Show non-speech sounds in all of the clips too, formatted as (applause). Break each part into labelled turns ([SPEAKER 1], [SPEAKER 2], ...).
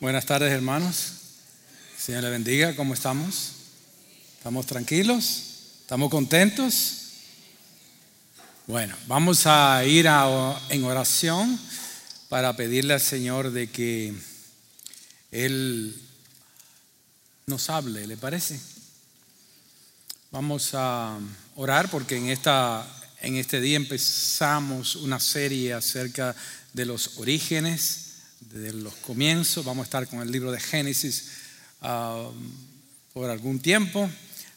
[SPEAKER 1] Buenas tardes, hermanos. Señor le bendiga. ¿Cómo estamos? ¿Estamos tranquilos? ¿Estamos contentos? Bueno, vamos a ir en oración para pedirle al Señor de que Él nos hable, ¿le parece? Vamos a orar porque en, esta, en este día empezamos una serie acerca de los orígenes de los comienzos. Vamos a estar con el libro de Génesis ah, por algún tiempo.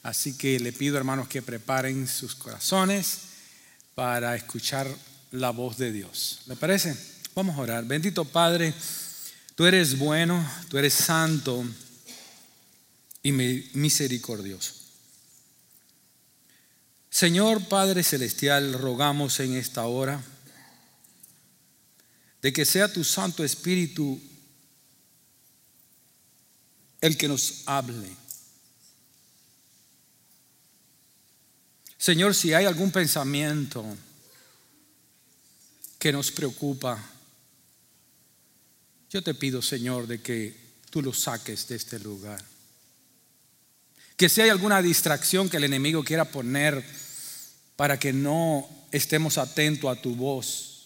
[SPEAKER 1] Así que le pido, hermanos, que preparen sus corazones para escuchar la voz de Dios. ¿Le parece? Vamos a orar. Bendito Padre, tú eres bueno, tú eres santo y misericordioso. Señor Padre Celestial, rogamos en esta hora de que sea tu Santo Espíritu el que nos hable. Señor, si hay algún pensamiento que nos preocupa, yo te pido, Señor, de que tú lo saques de este lugar. Que si hay alguna distracción que el enemigo quiera poner para que no estemos atentos a tu voz,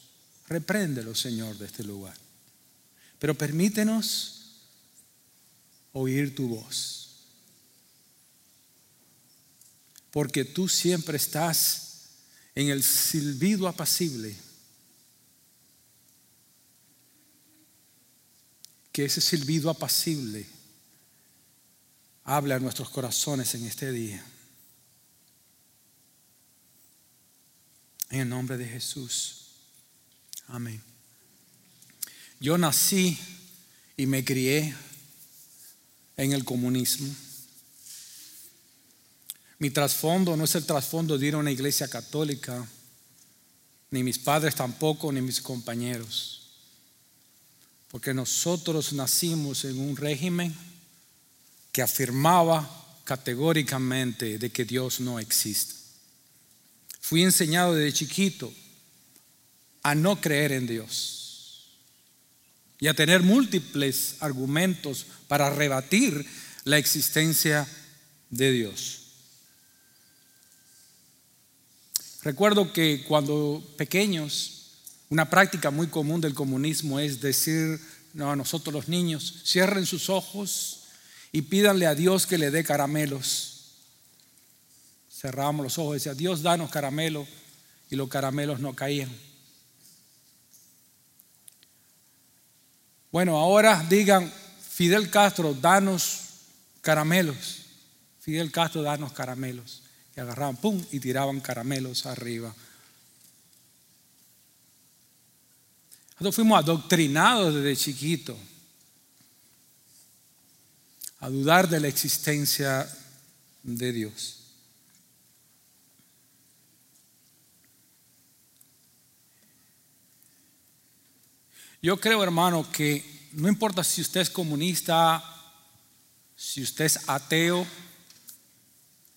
[SPEAKER 1] Repréndelo, Señor, de este lugar. Pero permítenos oír tu voz. Porque tú siempre estás en el silbido apacible. Que ese silbido apacible hable a nuestros corazones en este día. En el nombre de Jesús. Amén. Yo nací y me crié en el comunismo. Mi trasfondo no es el trasfondo de ir a una iglesia católica, ni mis padres tampoco, ni mis compañeros. Porque nosotros nacimos en un régimen que afirmaba categóricamente de que Dios no existe. Fui enseñado desde chiquito a no creer en Dios y a tener múltiples argumentos para rebatir la existencia de Dios. Recuerdo que cuando pequeños, una práctica muy común del comunismo es decir no, a nosotros los niños, cierren sus ojos y pídanle a Dios que le dé caramelos. Cerrábamos los ojos y decía, Dios danos caramelo y los caramelos no caían. Bueno, ahora digan, Fidel Castro, danos caramelos. Fidel Castro, danos caramelos. Y agarraban, pum, y tiraban caramelos arriba. Nosotros fuimos adoctrinados desde chiquito a dudar de la existencia de Dios. Yo creo, hermano, que no importa si usted es comunista, si usted es ateo,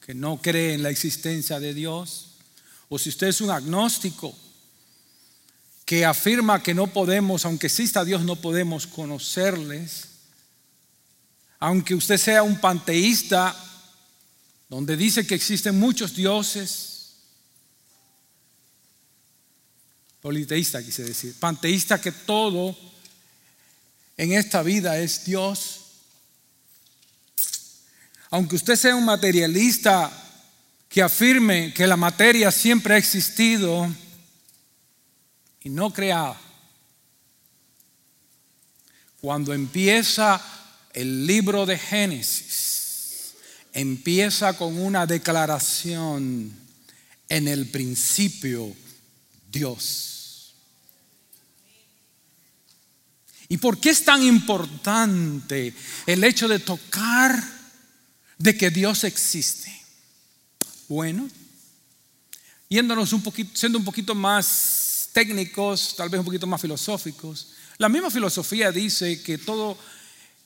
[SPEAKER 1] que no cree en la existencia de Dios, o si usted es un agnóstico que afirma que no podemos, aunque exista Dios, no podemos conocerles, aunque usted sea un panteísta, donde dice que existen muchos dioses, politeísta quise decir, panteísta que todo en esta vida es Dios. Aunque usted sea un materialista que afirme que la materia siempre ha existido y no crea, cuando empieza el libro de Génesis, empieza con una declaración en el principio Dios. ¿Y por qué es tan importante el hecho de tocar de que Dios existe? Bueno, yéndonos un poquito, siendo un poquito más técnicos, tal vez un poquito más filosóficos, la misma filosofía dice que todo,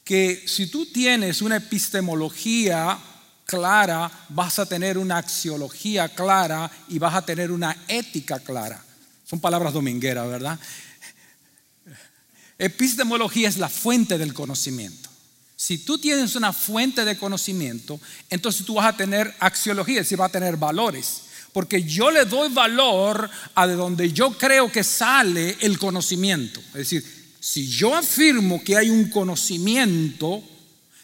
[SPEAKER 1] que si tú tienes una epistemología clara, vas a tener una axiología clara y vas a tener una ética clara. Son palabras domingueras, ¿verdad? Epistemología es la fuente del conocimiento. Si tú tienes una fuente de conocimiento, entonces tú vas a tener axiología, es decir, vas a tener valores. Porque yo le doy valor a de donde yo creo que sale el conocimiento. Es decir, si yo afirmo que hay un conocimiento,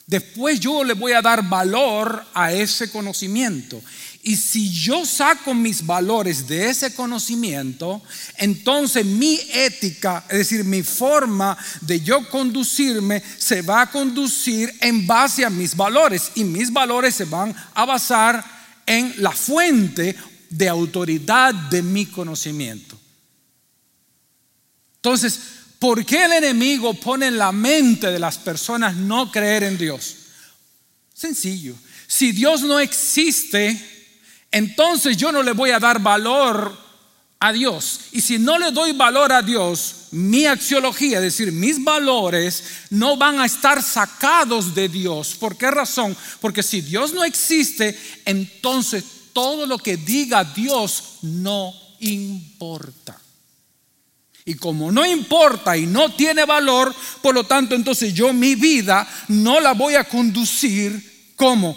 [SPEAKER 1] después yo le voy a dar valor a ese conocimiento. Y si yo saco mis valores de ese conocimiento, entonces mi ética, es decir, mi forma de yo conducirme, se va a conducir en base a mis valores. Y mis valores se van a basar en la fuente de autoridad de mi conocimiento. Entonces, ¿por qué el enemigo pone en la mente de las personas no creer en Dios? Sencillo. Si Dios no existe, entonces yo no le voy a dar valor a Dios. Y si no le doy valor a Dios, mi axiología, es decir, mis valores, no van a estar sacados de Dios. ¿Por qué razón? Porque si Dios no existe, entonces todo lo que diga Dios no importa. Y como no importa y no tiene valor, por lo tanto, entonces yo mi vida no la voy a conducir como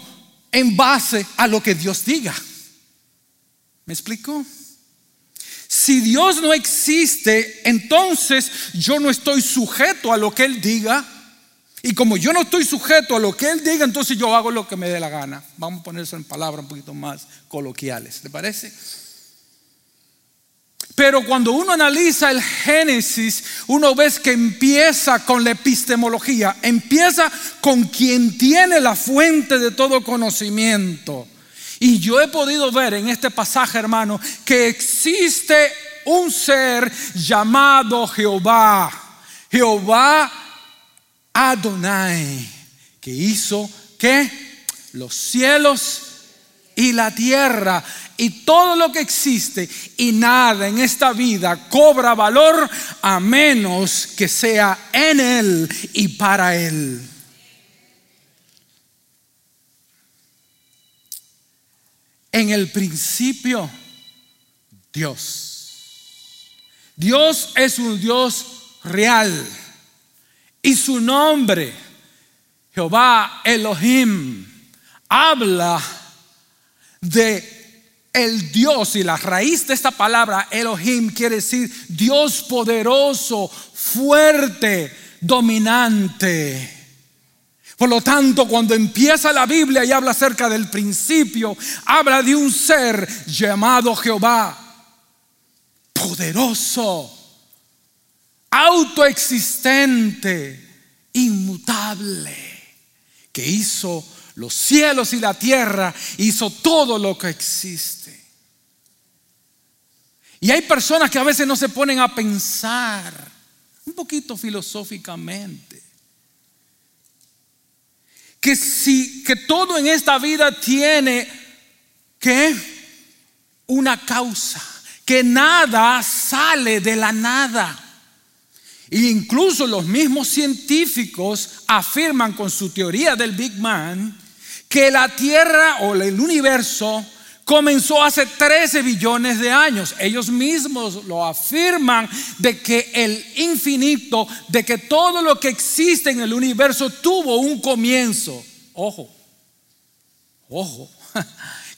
[SPEAKER 1] en base a lo que Dios diga. ¿Me explico? Si Dios no existe, entonces yo no estoy sujeto a lo que Él diga. Y como yo no estoy sujeto a lo que Él diga, entonces yo hago lo que me dé la gana. Vamos a poner eso en palabras un poquito más coloquiales. ¿Le parece? Pero cuando uno analiza el Génesis, uno ve que empieza con la epistemología, empieza con quien tiene la fuente de todo conocimiento. Y yo he podido ver en este pasaje, hermano, que existe un ser llamado Jehová. Jehová Adonai, que hizo que los cielos y la tierra y todo lo que existe y nada en esta vida cobra valor a menos que sea en Él y para Él. En el principio Dios. Dios es un Dios real y su nombre, Jehová Elohim, habla de el Dios y la raíz de esta palabra Elohim quiere decir Dios poderoso, fuerte, dominante. Por lo tanto, cuando empieza la Biblia y habla acerca del principio, habla de un ser llamado Jehová, poderoso, autoexistente, inmutable, que hizo los cielos y la tierra, hizo todo lo que existe. Y hay personas que a veces no se ponen a pensar un poquito filosóficamente que si que todo en esta vida tiene que una causa, que nada sale de la nada. E incluso los mismos científicos afirman con su teoría del Big Bang que la Tierra o el universo comenzó hace 13 billones de años. Ellos mismos lo afirman de que el infinito, de que todo lo que existe en el universo tuvo un comienzo. Ojo, ojo. (laughs)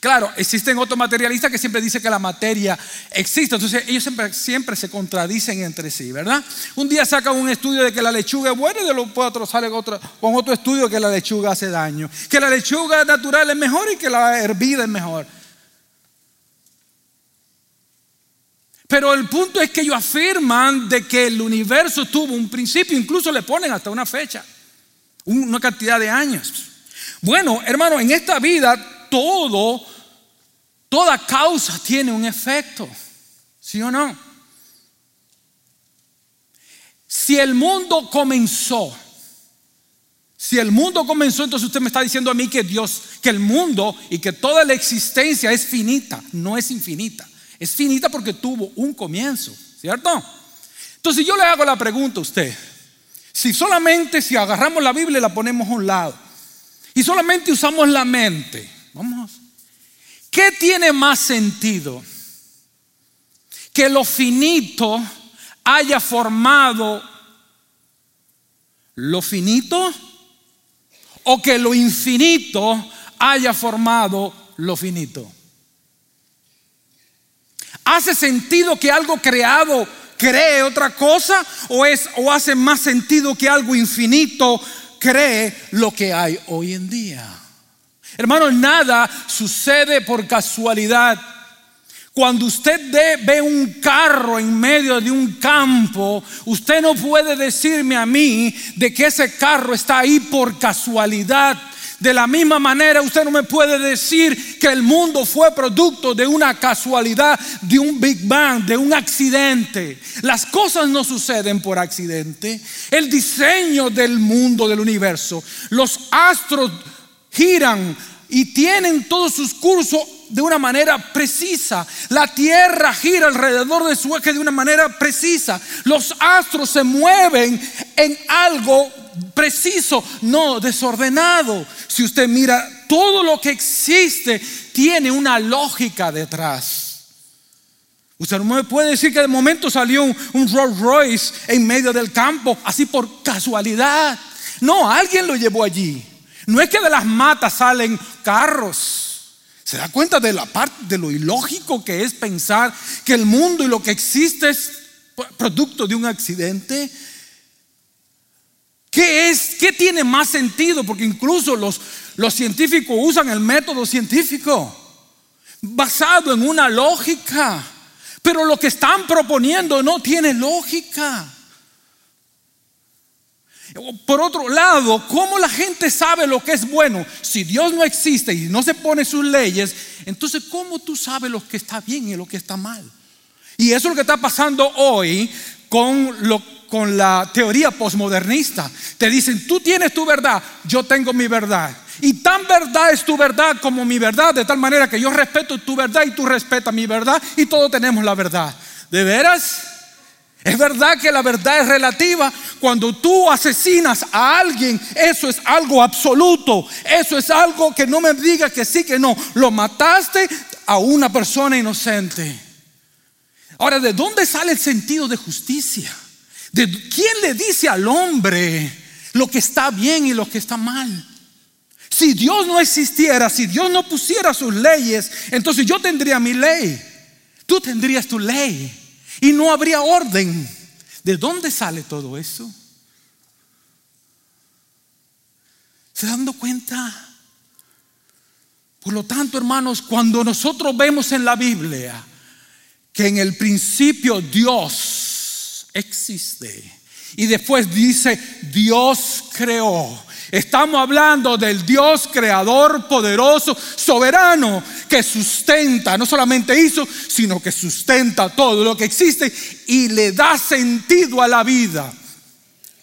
[SPEAKER 1] Claro, existen otros materialistas que siempre dicen que la materia existe, entonces ellos siempre, se contradicen entre sí, ¿verdad? Un día sacan un estudio de que la lechuga es buena y de lo otro sale con otro estudio que la lechuga hace daño, que la lechuga natural es mejor y que la hervida es mejor. Pero el punto es que ellos afirman de que el universo tuvo un principio, incluso le ponen hasta una fecha, una cantidad de años. Bueno, hermano, en esta vida todo, toda causa tiene un efecto, ¿sí o no? Si el mundo comenzó, si el mundo comenzó, entonces usted me está diciendo a mí que Dios, que el mundo y que toda la existencia es finita, no es infinita. Es finita porque tuvo un comienzo, ¿cierto? Entonces yo le hago la pregunta a usted. Si solamente si agarramos la Biblia y la ponemos a un lado y solamente usamos la mente, vamos, ¿qué tiene más sentido? Que lo finito haya formado lo finito o que lo infinito haya formado lo finito. ¿Hace sentido que algo creado cree otra cosa o es o hace más sentido que algo infinito cree lo que hay hoy en día? Hermanos, nada sucede por casualidad. Cuando usted ve un carro en medio de un campo, usted no puede decirme a mí de que ese carro está ahí por casualidad. De la misma manera, usted no me puede decir que el mundo fue producto de una casualidad, de un Big Bang, de un accidente. Las cosas no suceden por accidente. El diseño del mundo, del universo, los astros giran y tienen todos sus cursos de una manera precisa. La tierra gira alrededor de su eje de una manera precisa. Los astros se mueven en algo preciso, no desordenado. Si usted mira, todo lo que existe tiene una lógica detrás. Usted no puede decir que de momento salió un, un Rolls Royce en medio del campo, así por casualidad. No, alguien lo llevó allí. No es que de las matas salen carros. ¿Se da cuenta de la parte de lo ilógico que es pensar que el mundo y lo que existe es producto de un accidente? ¿Qué es? ¿Qué tiene más sentido? Porque incluso los, los científicos usan el método científico basado en una lógica. Pero lo que están proponiendo no tiene lógica. Por otro lado, ¿cómo la gente sabe lo que es bueno? Si Dios no existe y no se pone sus leyes, entonces ¿cómo tú sabes lo que está bien y lo que está mal? Y eso es lo que está pasando hoy con, la teoría posmodernista. Te dicen, tú tienes tu verdad, yo tengo mi verdad. Y tan verdad es tu verdad como mi verdad, de tal manera que yo respeto tu verdad y tú respetas mi verdad y todos tenemos la verdad. ¿De veras? Es verdad que la verdad es relativa. Cuando tú asesinas a alguien, eso es algo absoluto. Eso es algo que no me diga que sí, que no. Lo mataste a una persona inocente. Ahora, ¿de dónde sale el sentido de justicia? ¿De quién le dice al hombre lo que está bien y lo que está mal? Si Dios no existiera, si Dios no pusiera sus leyes, entonces yo tendría mi ley. Tú tendrías tu ley y no habría orden. ¿De dónde sale todo eso? ¿Se dando cuenta? Por lo tanto, hermanos, cuando nosotros vemos en la Biblia que en el principio Dios existe y después dice Dios creó, Estamos hablando del Dios creador, poderoso, soberano, que sustenta, no solamente hizo, sino que sustenta todo lo que existe y le da sentido a la vida.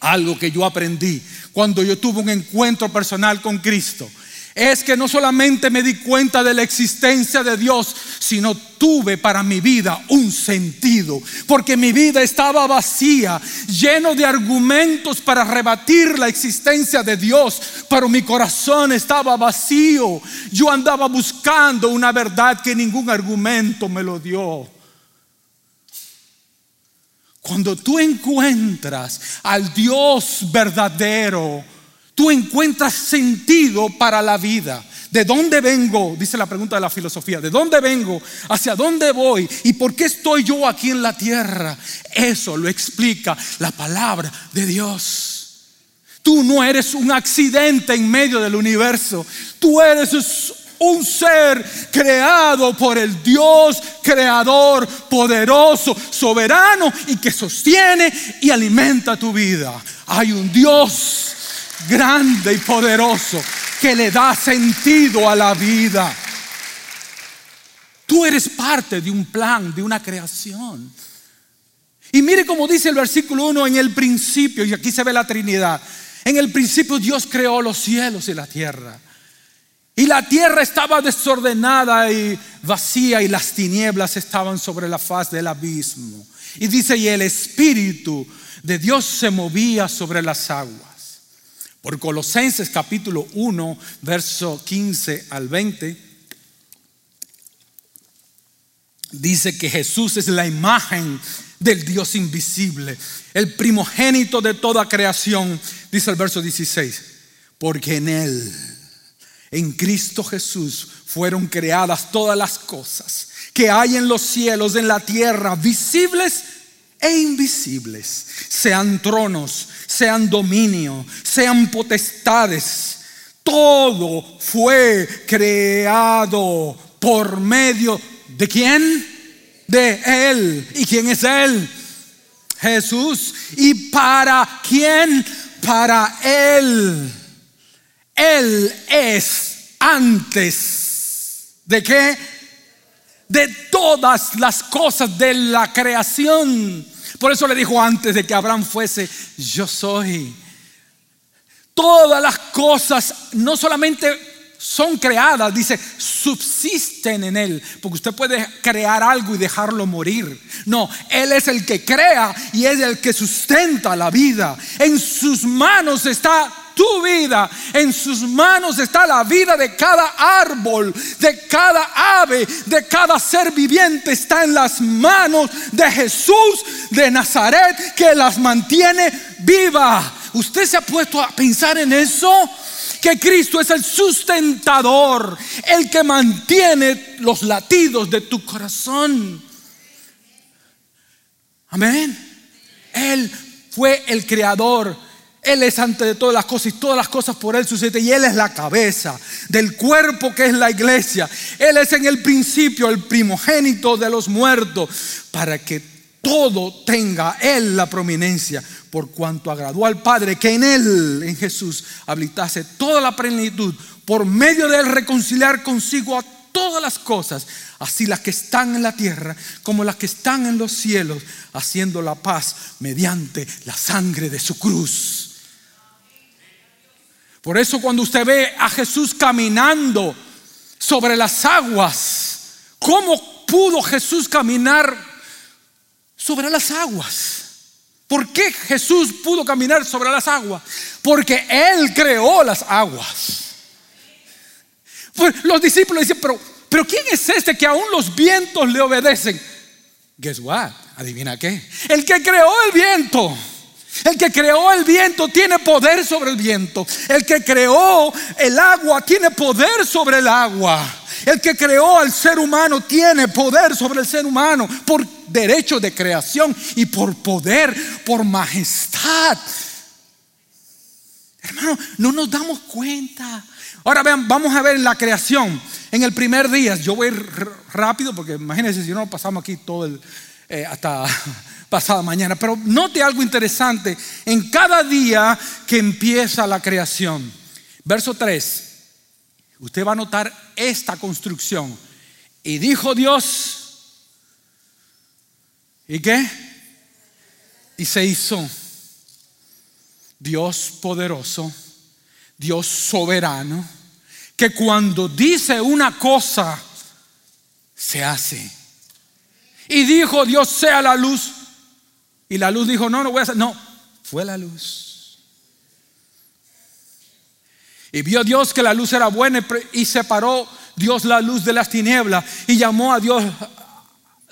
[SPEAKER 1] Algo que yo aprendí cuando yo tuve un encuentro personal con Cristo es que no solamente me di cuenta de la existencia de Dios, sino tuve para mi vida un sentido, porque mi vida estaba vacía, lleno de argumentos para rebatir la existencia de Dios, pero mi corazón estaba vacío. Yo andaba buscando una verdad que ningún argumento me lo dio. Cuando tú encuentras al Dios verdadero, tú encuentras sentido para la vida. ¿De dónde vengo? Dice la pregunta de la filosofía. ¿De dónde vengo? ¿Hacia dónde voy? ¿Y por qué estoy yo aquí en la tierra? Eso lo explica la palabra de Dios. Tú no eres un accidente en medio del universo. Tú eres un ser creado por el Dios creador, poderoso, soberano y que sostiene y alimenta tu vida. Hay un Dios grande y poderoso que le da sentido a la vida. Tú eres parte de un plan, de una creación. Y mire como dice el versículo 1 en el principio, y aquí se ve la Trinidad. En el principio Dios creó los cielos y la tierra. Y la tierra estaba desordenada y vacía y las tinieblas estaban sobre la faz del abismo. Y dice, y el Espíritu de Dios se movía sobre las aguas. Por Colosenses capítulo 1, verso 15 al 20. dice que Jesús es la imagen del Dios invisible, el primogénito de toda creación, dice el verso 16, porque en Él, en Cristo Jesús, fueron creadas todas las cosas que hay en los cielos, en la tierra, visibles e invisibles, sean tronos, sean dominio, sean potestades. Todo fue creado por medio de quién? De Él. ¿Y quién es Él? Jesús. ¿Y para quién? Para Él. Él es antes de qué? De todas las cosas de la creación. Por eso le dijo antes de que Abraham fuese, yo soy. Todas las cosas no solamente son creadas, dice, subsisten en Él. Porque usted puede crear algo y dejarlo morir. No, Él es el que crea y es el que sustenta la vida. En sus manos está tu vida. En sus manos está la vida de cada árbol, de cada ave, de cada ser viviente. Está en las manos de Jesús de Nazaret que las mantiene viva. ¿Usted se ha puesto a pensar en eso? que Cristo es el sustentador, el que mantiene los latidos de tu corazón. Amén. Él fue el creador. Él es antes de todas las cosas y todas las cosas por Él suceden. Y Él es la cabeza del cuerpo que es la iglesia. Él es en el principio el primogénito de los muertos para que todo tenga Él la prominencia por cuanto agradó al Padre que en Él, en Jesús, habitase toda la plenitud, por medio de Él reconciliar consigo a todas las cosas, así las que están en la tierra como las que están en los cielos, haciendo la paz mediante la sangre de su cruz. Por eso cuando usted ve a Jesús caminando sobre las aguas, ¿cómo pudo Jesús caminar sobre las aguas? ¿Por qué Jesús pudo caminar sobre las aguas? Porque Él creó las aguas. Pues los discípulos dicen, pero, ¿quién es este que aún los vientos le obedecen? Guess what? Adivina qué. El que creó el viento. El que creó el viento tiene poder sobre el viento. El que creó el agua tiene poder sobre el agua. El que creó al ser humano tiene poder sobre el ser humano por derecho de creación y por poder, por majestad. Hermano, no nos damos cuenta. Ahora vean, vamos a ver la creación. En el primer día, yo voy rápido porque imagínense si no pasamos aquí todo el, eh, hasta (laughs) pasada mañana. Pero note algo interesante en cada día que empieza la creación. Verso 3. Usted va a notar esta construcción. Y dijo Dios, ¿y qué? Y se hizo Dios poderoso, Dios soberano, que cuando dice una cosa, se hace. Y dijo Dios sea la luz. Y la luz dijo, no, no voy a hacer. No, fue la luz. Y vio Dios que la luz era buena y separó Dios la luz de las tinieblas y llamó a Dios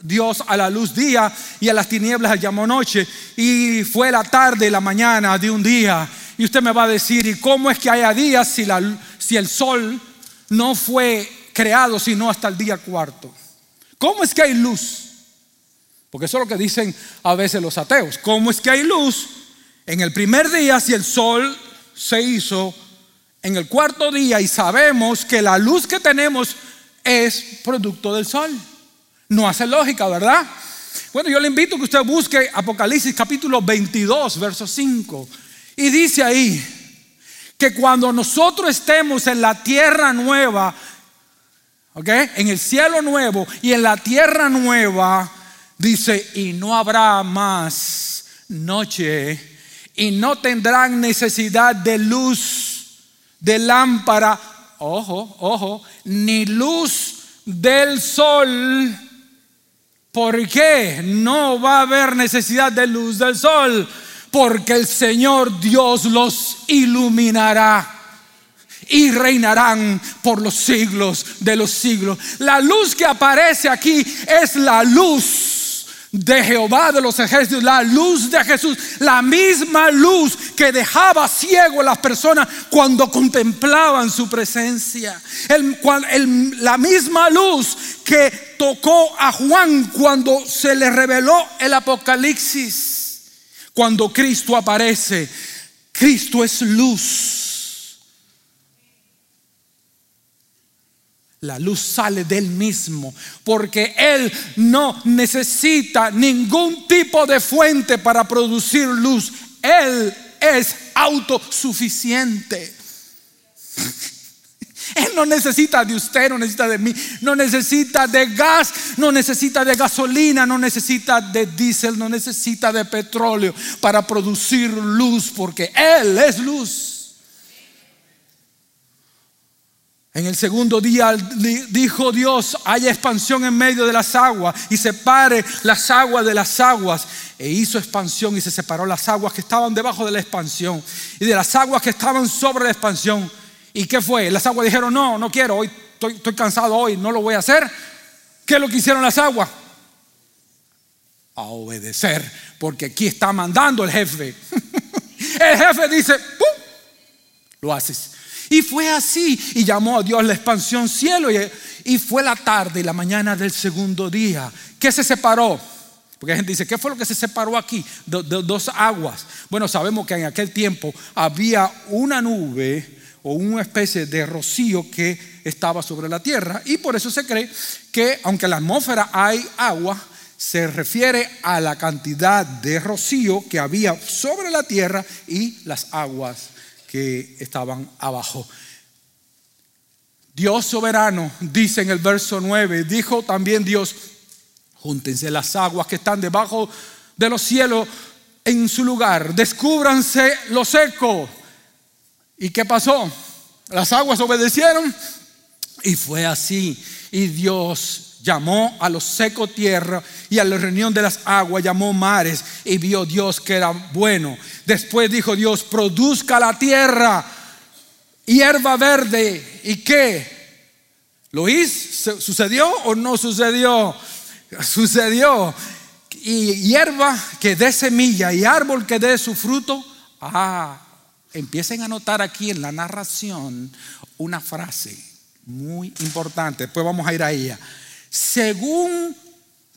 [SPEAKER 1] Dios a la luz día y a las tinieblas llamó noche y fue la tarde y la mañana de un día. Y usted me va a decir, ¿y cómo es que haya días si, la, si el sol no fue creado sino hasta el día cuarto? ¿Cómo es que hay luz? Porque eso es lo que dicen a veces los ateos. ¿Cómo es que hay luz en el primer día si el sol se hizo en el cuarto día y sabemos que la luz que tenemos es producto del sol. No hace lógica, ¿verdad? Bueno, yo le invito a que usted busque Apocalipsis capítulo 22, verso 5. Y dice ahí que cuando nosotros estemos en la tierra nueva, ¿ok? En el cielo nuevo y en la tierra nueva, dice, y no habrá más noche y no tendrán necesidad de luz de lámpara, ojo, ojo, ni luz del sol. ¿Por qué no va a haber necesidad de luz del sol? Porque el Señor Dios los iluminará. y reinarán por los siglos de los siglos. La luz que aparece aquí es la luz de Jehová de los ejércitos, la luz de Jesús, la misma luz que dejaba ciego a las personas cuando contemplaban su presencia, la misma luz que tocó a Juan cuando se le reveló el Apocalipsis, cuando Cristo aparece, Cristo es luz. La luz sale de él mismo, porque él no necesita ningún tipo de fuente para producir luz. Él es autosuficiente. (laughs) Él no necesita de usted, no necesita de mí, no necesita de gas, no necesita de gasolina, no necesita de diésel, no necesita de petróleo para producir luz, porque Él es luz. En el segundo día dijo Dios, haya expansión en medio de las aguas y separe las aguas de las aguas. E hizo expansión y se separó las aguas que estaban debajo de la expansión y de las aguas que estaban sobre la expansión. ¿Y qué fue? Las aguas dijeron, no, no quiero, hoy estoy, estoy cansado hoy, no lo voy a hacer. ¿Qué es lo que hicieron las aguas? A obedecer, porque aquí está mandando el jefe. (laughs) el jefe dice, ¡pum! Lo haces. Y fue así. Y llamó a Dios la expansión cielo. Y, fue la tarde y la mañana del segundo día. ¿Qué se separó? Porque la gente dice, ¿qué fue lo que se separó aquí? De, dos aguas. Bueno, sabemos que en aquel tiempo había una nube o una especie de rocío que estaba sobre la tierra. Y por eso se cree que aunque en la atmósfera hay agua, se refiere a la cantidad de rocío que había sobre la tierra y las aguas estaban abajo. Dios soberano, dice en el verso 9, dijo también Dios, júntense las aguas que están debajo de los cielos en su lugar, descúbranse lo seco. ¿Y qué pasó? Las aguas obedecieron y fue así. Y Dios llamó a los seco tierra y a la reunión de las aguas llamó mares y vio Dios que era bueno. Después dijo Dios, produzca la tierra hierba verde. ¿Y qué? ¿Lo hizo? ¿Sucedió o no sucedió? Sucedió. Y hierba que dé semilla y árbol que dé su fruto. Ah, empiecen a notar aquí en la narración una frase muy importante. Después vamos a ir a ella según,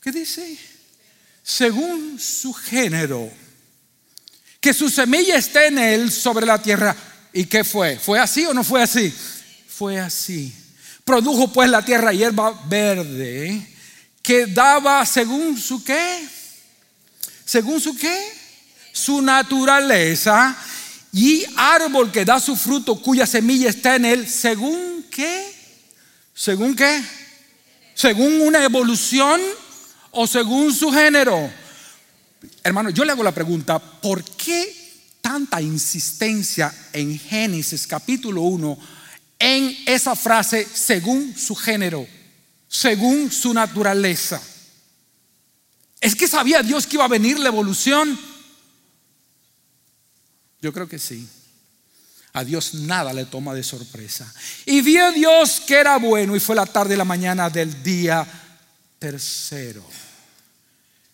[SPEAKER 1] ¿qué dice? Según su género. Que su semilla esté en él sobre la tierra. ¿Y qué fue? ¿Fue así o no fue así? Fue así. Produjo pues la tierra hierba verde que daba según su qué? Según su qué? Su naturaleza y árbol que da su fruto cuya semilla está en él, según qué? ¿Según qué? Según una evolución o según su género. Hermano, yo le hago la pregunta, ¿por qué tanta insistencia en Génesis capítulo 1 en esa frase según su género, según su naturaleza? ¿Es que sabía Dios que iba a venir la evolución? Yo creo que sí. A Dios nada le toma de sorpresa. Y vio Dios que era bueno y fue la tarde y la mañana del día tercero.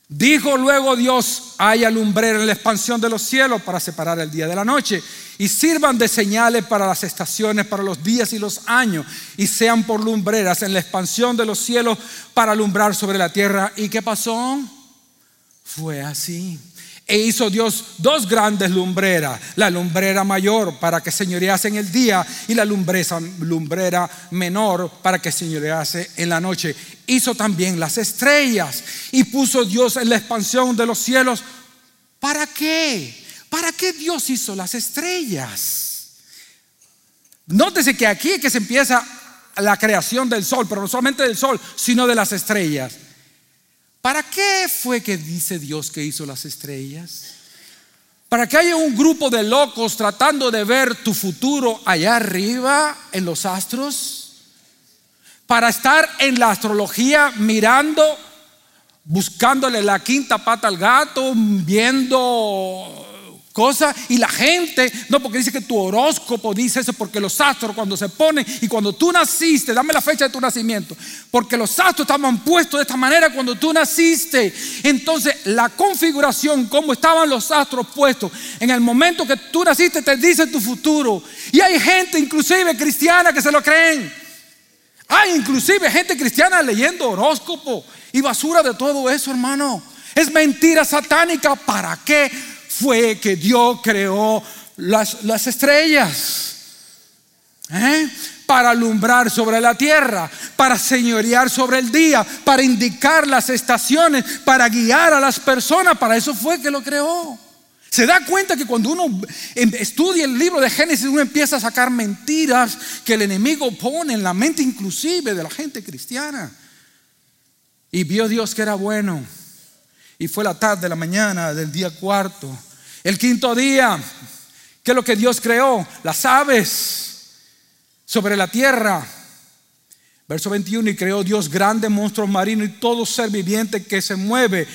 [SPEAKER 1] Dijo luego Dios, haya lumbrera en la expansión de los cielos para separar el día de la noche y sirvan de señales para las estaciones, para los días y los años y sean por lumbreras en la expansión de los cielos para alumbrar sobre la tierra. ¿Y qué pasó? Fue así. E hizo Dios dos grandes lumbreras, la lumbrera mayor para que señorease en el día y la lumbrera, menor para que señorease en la noche. Hizo también las estrellas y puso Dios en la expansión de los cielos. ¿Para qué? ¿Para qué Dios hizo las estrellas? Nótese que aquí es que se empieza la creación del sol, pero no solamente del sol, sino de las estrellas. ¿Para qué fue que dice Dios que hizo las estrellas? Para que haya un grupo de locos tratando de ver tu futuro allá arriba en los astros. Para estar en la astrología mirando, buscándole la quinta pata al gato, viendo Cosa y la gente, no porque dice que tu horóscopo dice eso, porque los astros cuando se ponen y cuando tú naciste, dame la fecha de tu nacimiento, porque los astros estaban puestos de esta manera cuando tú naciste. Entonces la configuración, como estaban los astros puestos, en el momento que tú naciste te dice tu futuro. Y hay gente, inclusive cristiana, que se lo creen. Hay inclusive gente cristiana leyendo horóscopo y basura de todo eso, hermano. Es mentira satánica. ¿Para qué? Fue que Dios creó las, estrellas. ¿eh? Para alumbrar sobre la tierra, para señorear sobre el día, para indicar las estaciones, para guiar a las personas. Para eso fue que lo creó. Se da cuenta que cuando uno em, estudia el libro de Génesis, uno empieza a sacar mentiras que el enemigo pone en la mente inclusive de la gente cristiana. Y vio Dios que era bueno. Y fue la tarde, la mañana del día cuarto. El quinto día, ¿qué es lo que Dios creó? Las aves sobre la tierra. Verso 21, y creó Dios grandes monstruos marinos y todo ser viviente que se mueve,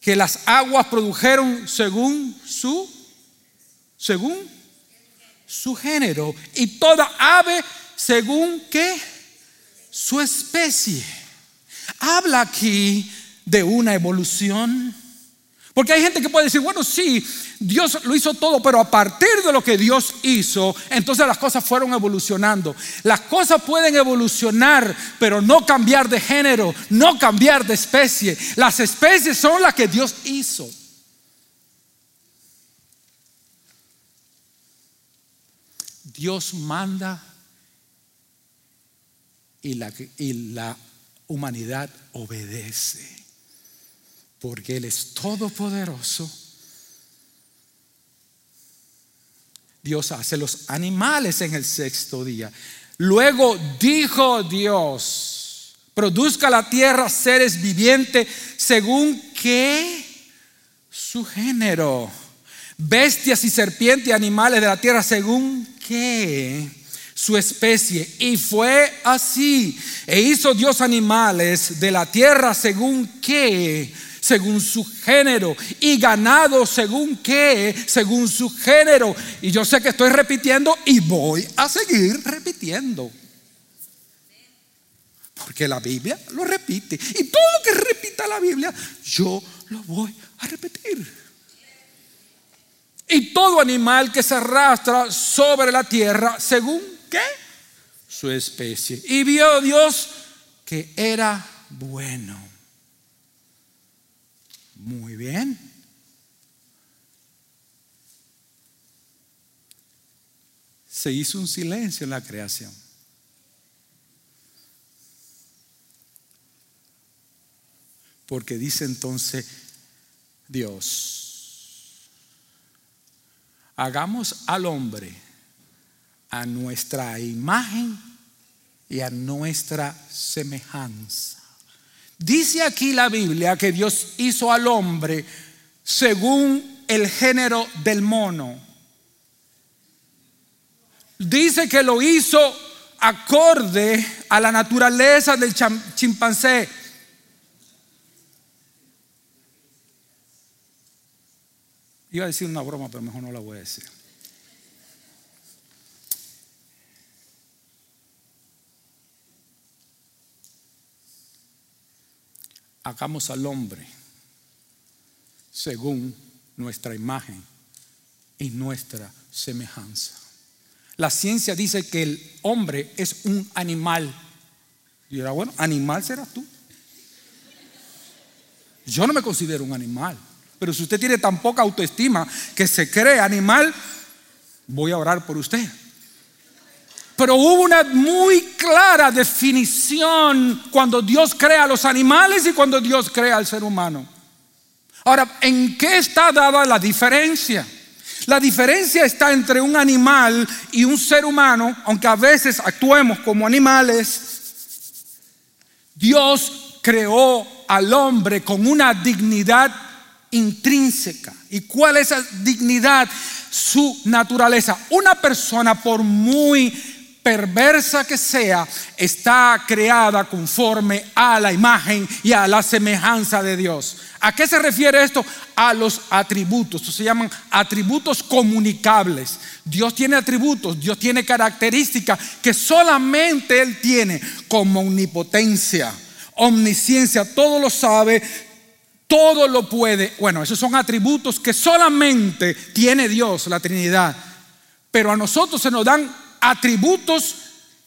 [SPEAKER 1] que las aguas produjeron según su, según su género, y toda ave según qué, su especie. Habla aquí de una evolución. Porque hay gente que puede decir, bueno, sí, Dios lo hizo todo, pero a partir de lo que Dios hizo, entonces las cosas fueron evolucionando. Las cosas pueden evolucionar, pero no cambiar de género, no cambiar de especie. Las especies son las que Dios hizo. Dios manda y la, y la humanidad obedece porque Él es todopoderoso. Dios hace los animales en el sexto día. Luego dijo Dios, produzca la tierra seres vivientes según que su género, bestias y serpientes y animales de la tierra según que su especie. Y fue así. E hizo Dios animales de la tierra según que según su género y ganado según qué, según su género. Y yo sé que estoy repitiendo y voy a seguir repitiendo. Porque la Biblia lo repite. Y todo lo que repita la Biblia, yo lo voy a repetir. Y todo animal que se arrastra sobre la tierra, según qué? Su especie. Y vio Dios que era bueno. Muy bien. Se hizo un silencio en la creación. Porque dice entonces Dios, hagamos al hombre a nuestra imagen y a nuestra semejanza. Dice aquí la Biblia que Dios hizo al hombre según el género del mono. Dice que lo hizo acorde a la naturaleza del chimpancé. Iba a decir una broma, pero mejor no la voy a decir. Hagamos al hombre según nuestra imagen y nuestra semejanza. La ciencia dice que el hombre es un animal. Y era bueno, animal serás tú. Yo no me considero un animal. Pero si usted tiene tan poca autoestima que se cree animal, voy a orar por usted. Pero hubo una muy clara definición cuando Dios crea a los animales y cuando Dios crea al ser humano. Ahora, ¿en qué está dada la diferencia? La diferencia está entre un animal y un ser humano, aunque a veces actuemos como animales. Dios creó al hombre con una dignidad intrínseca. ¿Y cuál es esa dignidad? Su naturaleza. Una persona por muy perversa que sea, está creada conforme a la imagen y a la semejanza de Dios. ¿A qué se refiere esto? A los atributos. Esto se llaman atributos comunicables. Dios tiene atributos, Dios tiene características que solamente Él tiene, como omnipotencia, omnisciencia, todo lo sabe, todo lo puede. Bueno, esos son atributos que solamente tiene Dios, la Trinidad. Pero a nosotros se nos dan atributos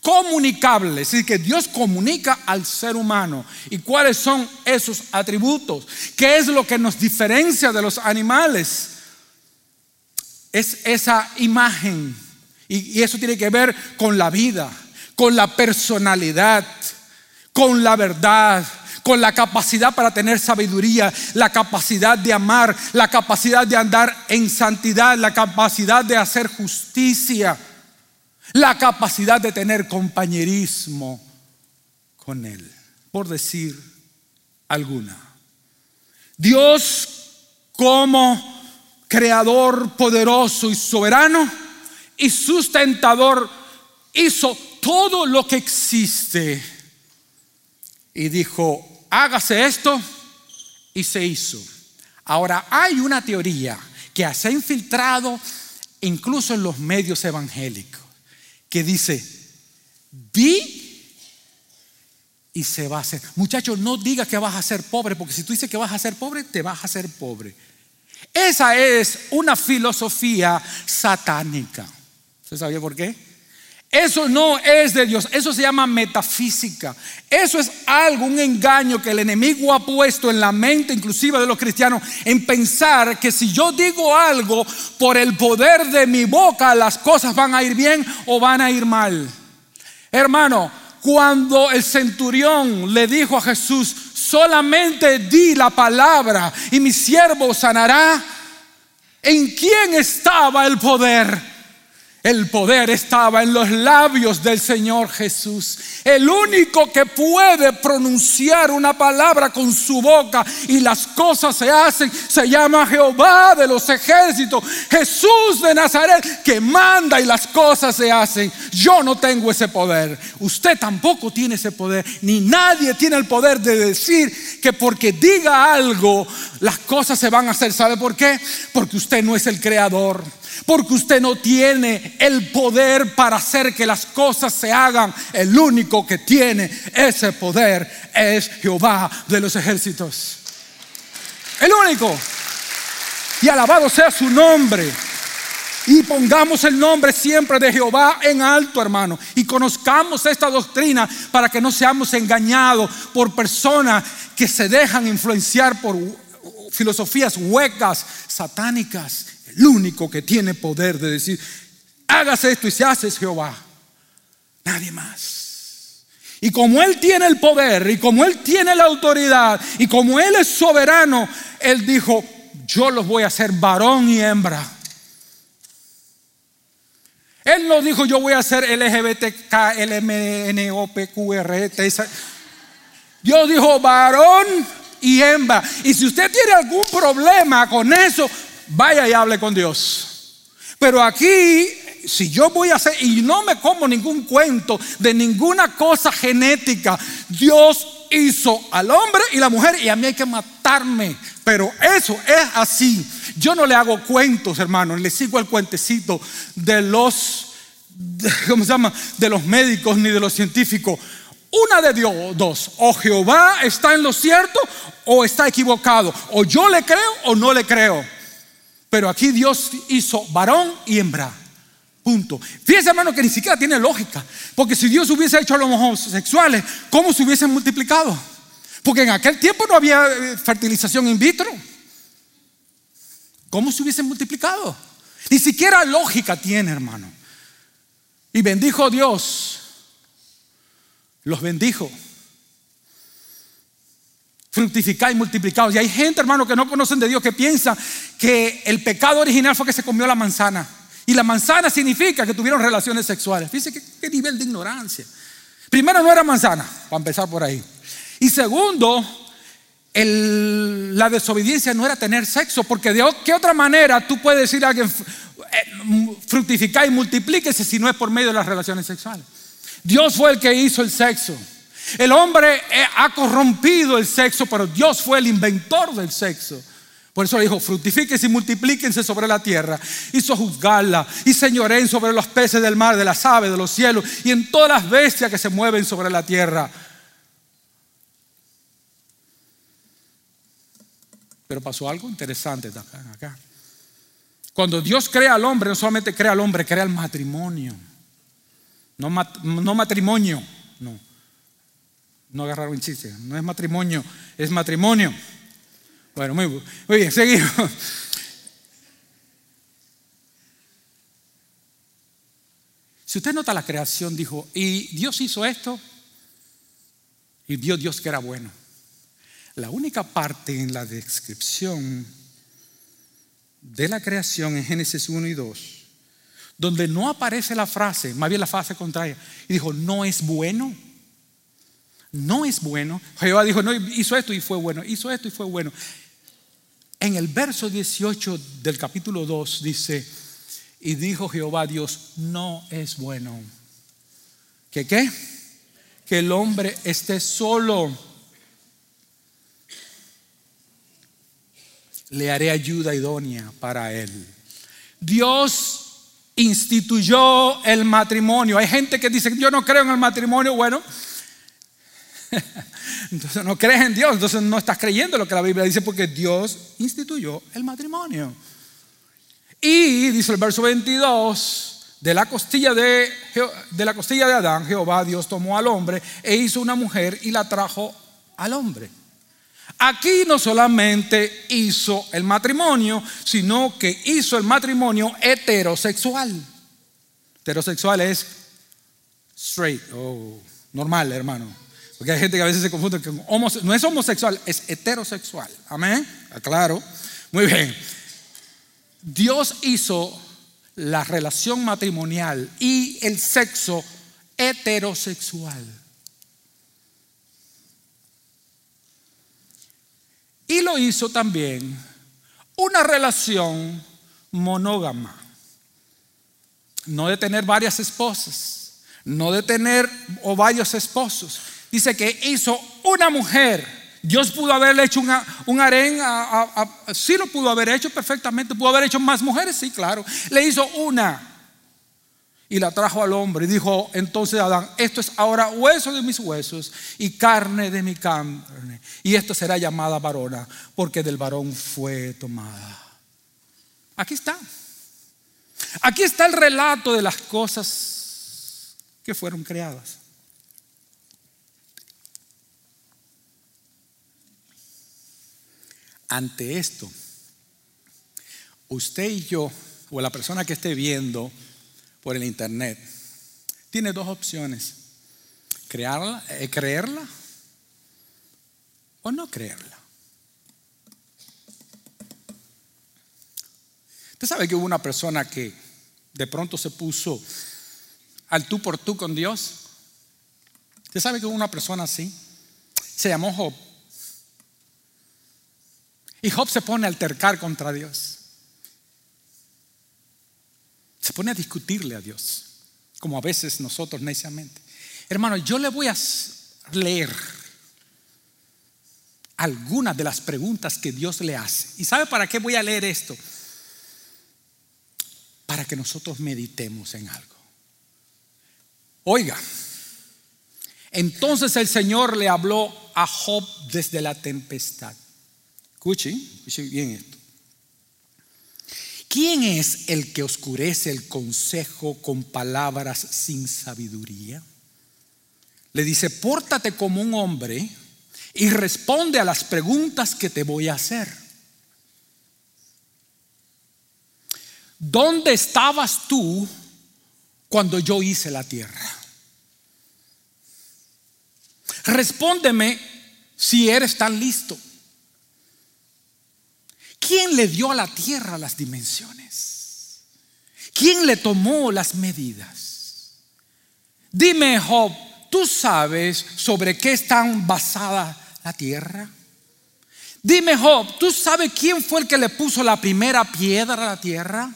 [SPEAKER 1] comunicables, es decir, que Dios comunica al ser humano. ¿Y cuáles son esos atributos? ¿Qué es lo que nos diferencia de los animales? Es esa imagen. Y, eso tiene que ver con la vida, con la personalidad, con la verdad, con la capacidad para tener sabiduría, la capacidad de amar, la capacidad de andar en santidad, la capacidad de hacer justicia la capacidad de tener compañerismo con Él, por decir alguna. Dios como creador poderoso y soberano y sustentador hizo todo lo que existe y dijo, hágase esto y se hizo. Ahora hay una teoría que se ha infiltrado incluso en los medios evangélicos que dice, di y se va a hacer. Muchachos, no digas que vas a ser pobre, porque si tú dices que vas a ser pobre, te vas a ser pobre. Esa es una filosofía satánica. ¿Usted sabía por qué? Eso no es de Dios, eso se llama metafísica. Eso es algo, un engaño que el enemigo ha puesto en la mente inclusive de los cristianos en pensar que si yo digo algo por el poder de mi boca las cosas van a ir bien o van a ir mal. Hermano, cuando el centurión le dijo a Jesús, solamente di la palabra y mi siervo sanará, ¿en quién estaba el poder? El poder estaba en los labios del Señor Jesús. El único que puede pronunciar una palabra con su boca y las cosas se hacen se llama Jehová de los ejércitos. Jesús de Nazaret que manda y las cosas se hacen. Yo no tengo ese poder. Usted tampoco tiene ese poder. Ni nadie tiene el poder de decir que porque diga algo las cosas se van a hacer. ¿Sabe por qué? Porque usted no es el creador. Porque usted no tiene el poder para hacer que las cosas se hagan. El único que tiene ese poder es Jehová de los ejércitos. El único. Y alabado sea su nombre. Y pongamos el nombre siempre de Jehová en alto, hermano. Y conozcamos esta doctrina para que no seamos engañados por personas que se dejan influenciar por filosofías huecas, satánicas el único que tiene poder de decir, hágase esto y se hace es Jehová. Nadie más. Y como Él tiene el poder y como Él tiene la autoridad y como Él es soberano, Él dijo, yo los voy a hacer varón y hembra. Él no dijo, yo voy a hacer LGBTK, LMNOPQRT. Dios dijo, varón y hembra. Y si usted tiene algún problema con eso, vaya y hable con Dios. Pero aquí, si yo voy a hacer, y no me como ningún cuento de ninguna cosa genética, Dios hizo al hombre y la mujer y a mí hay que matarme. Pero eso es así. Yo no le hago cuentos, hermano, le sigo el cuentecito de los, ¿cómo se llama? De los médicos ni de los científicos. Una de Dios, dos. O Jehová está en lo cierto o está equivocado. O yo le creo o no le creo. Pero aquí Dios hizo varón y hembra. Punto. Fíjense, hermano, que ni siquiera tiene lógica. Porque si Dios hubiese hecho a los homosexuales, ¿cómo se hubiesen multiplicado? Porque en aquel tiempo no había eh, fertilización in vitro. ¿Cómo se hubiesen multiplicado? Ni siquiera lógica tiene, hermano. Y bendijo Dios. Los bendijo fructificad y multiplicados. Y hay gente, hermano, que no conocen de Dios, que piensa que el pecado original fue que se comió la manzana. Y la manzana significa que tuvieron relaciones sexuales. Fíjense qué, nivel de ignorancia. Primero, no era manzana, para empezar por ahí. Y segundo, la desobediencia no era tener sexo, porque de qué otra manera tú puedes decir a alguien, eh, fructificar y multiplíquese si no es por medio de las relaciones sexuales. Dios fue el que hizo el sexo. El hombre eh, ha corrompido el sexo, pero Dios fue el inventor del sexo. Por eso dijo, fructifíquense y multiplíquense sobre la tierra. Hizo juzgarla y señoreen sobre los peces del mar, de las aves, de los cielos y en todas las bestias que se mueven sobre la tierra. Pero pasó algo interesante acá. Cuando Dios crea al hombre, no solamente crea al hombre, crea el matrimonio. No, no matrimonio, no. No agarraron chiste, no es matrimonio, es matrimonio. Bueno, muy, muy bien, seguimos. Si usted nota la creación, dijo, y Dios hizo esto, y vio Dios que era bueno. La única parte en la descripción de la creación en Génesis 1 y 2, donde no aparece la frase, más bien la frase contraria, y dijo, no es bueno. No es bueno. Jehová dijo, no, hizo esto y fue bueno, hizo esto y fue bueno. En el verso 18 del capítulo 2 dice, y dijo Jehová Dios, no es bueno. ¿Que qué? Que el hombre esté solo. Le haré ayuda idónea para él. Dios instituyó el matrimonio. Hay gente que dice, yo no creo en el matrimonio. Bueno, (laughs) entonces no crees en Dios, entonces no estás creyendo lo que la Biblia dice porque Dios instituyó el matrimonio. Y dice el verso 22, de la costilla de, de la costilla de Adán, Jehová Dios tomó al hombre e hizo una mujer y la trajo al hombre. Aquí no solamente hizo el matrimonio, sino que hizo el matrimonio heterosexual. Heterosexual es straight, oh, normal, hermano. Porque hay gente que a veces se confunde que no es homosexual, es heterosexual. Amén. Aclaro. Muy bien. Dios hizo la relación matrimonial y el sexo heterosexual. Y lo hizo también una relación monógama. No de tener varias esposas, no de tener o varios esposos, dice que hizo una mujer. Dios pudo haberle hecho un harén, sí lo pudo haber hecho perfectamente, pudo haber hecho más mujeres, sí, claro. Le hizo una y la trajo al hombre y dijo entonces Adán, esto es ahora hueso de mis huesos y carne de mi carne. Y esto será llamada varona porque del varón fue tomada. Aquí está. Aquí está el relato de las cosas que fueron creadas. Ante esto, usted y yo, o la persona que esté viendo por el internet, tiene dos opciones. Crearla, eh, creerla o no creerla. Usted sabe que hubo una persona que de pronto se puso al tú por tú con Dios. Usted sabe que hubo una persona así. Se llamó Job. Y Job se pone a altercar contra Dios. Se pone a discutirle a Dios, como a veces nosotros neciamente. Hermano, yo le voy a leer algunas de las preguntas que Dios le hace. ¿Y sabe para qué voy a leer esto? Para que nosotros meditemos en algo. Oiga, entonces el Señor le habló a Job desde la tempestad. Escuchen, escuchen bien esto. ¿Quién es el que oscurece el consejo con palabras sin sabiduría? Le dice, pórtate como un hombre y responde a las preguntas que te voy a hacer. ¿Dónde estabas tú cuando yo hice la tierra? Respóndeme si eres tan listo. ¿Quién le dio a la tierra las dimensiones? ¿Quién le tomó las medidas? Dime, Job, ¿tú sabes sobre qué está basada la tierra? Dime, Job, ¿tú sabes quién fue el que le puso la primera piedra a la tierra?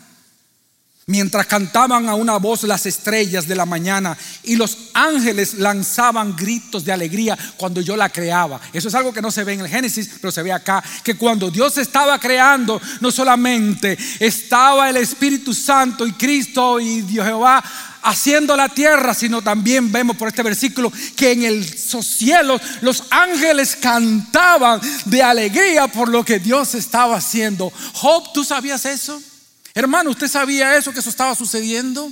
[SPEAKER 1] Mientras cantaban a una voz las estrellas de la mañana y los ángeles lanzaban gritos de alegría cuando yo la creaba. Eso es algo que no se ve en el Génesis, pero se ve acá, que cuando Dios estaba creando, no solamente estaba el Espíritu Santo y Cristo y Dios Jehová haciendo la tierra, sino también vemos por este versículo que en el cielo los ángeles cantaban de alegría por lo que Dios estaba haciendo. Job, ¿tú sabías eso? Hermano, ¿usted sabía eso, que eso estaba sucediendo?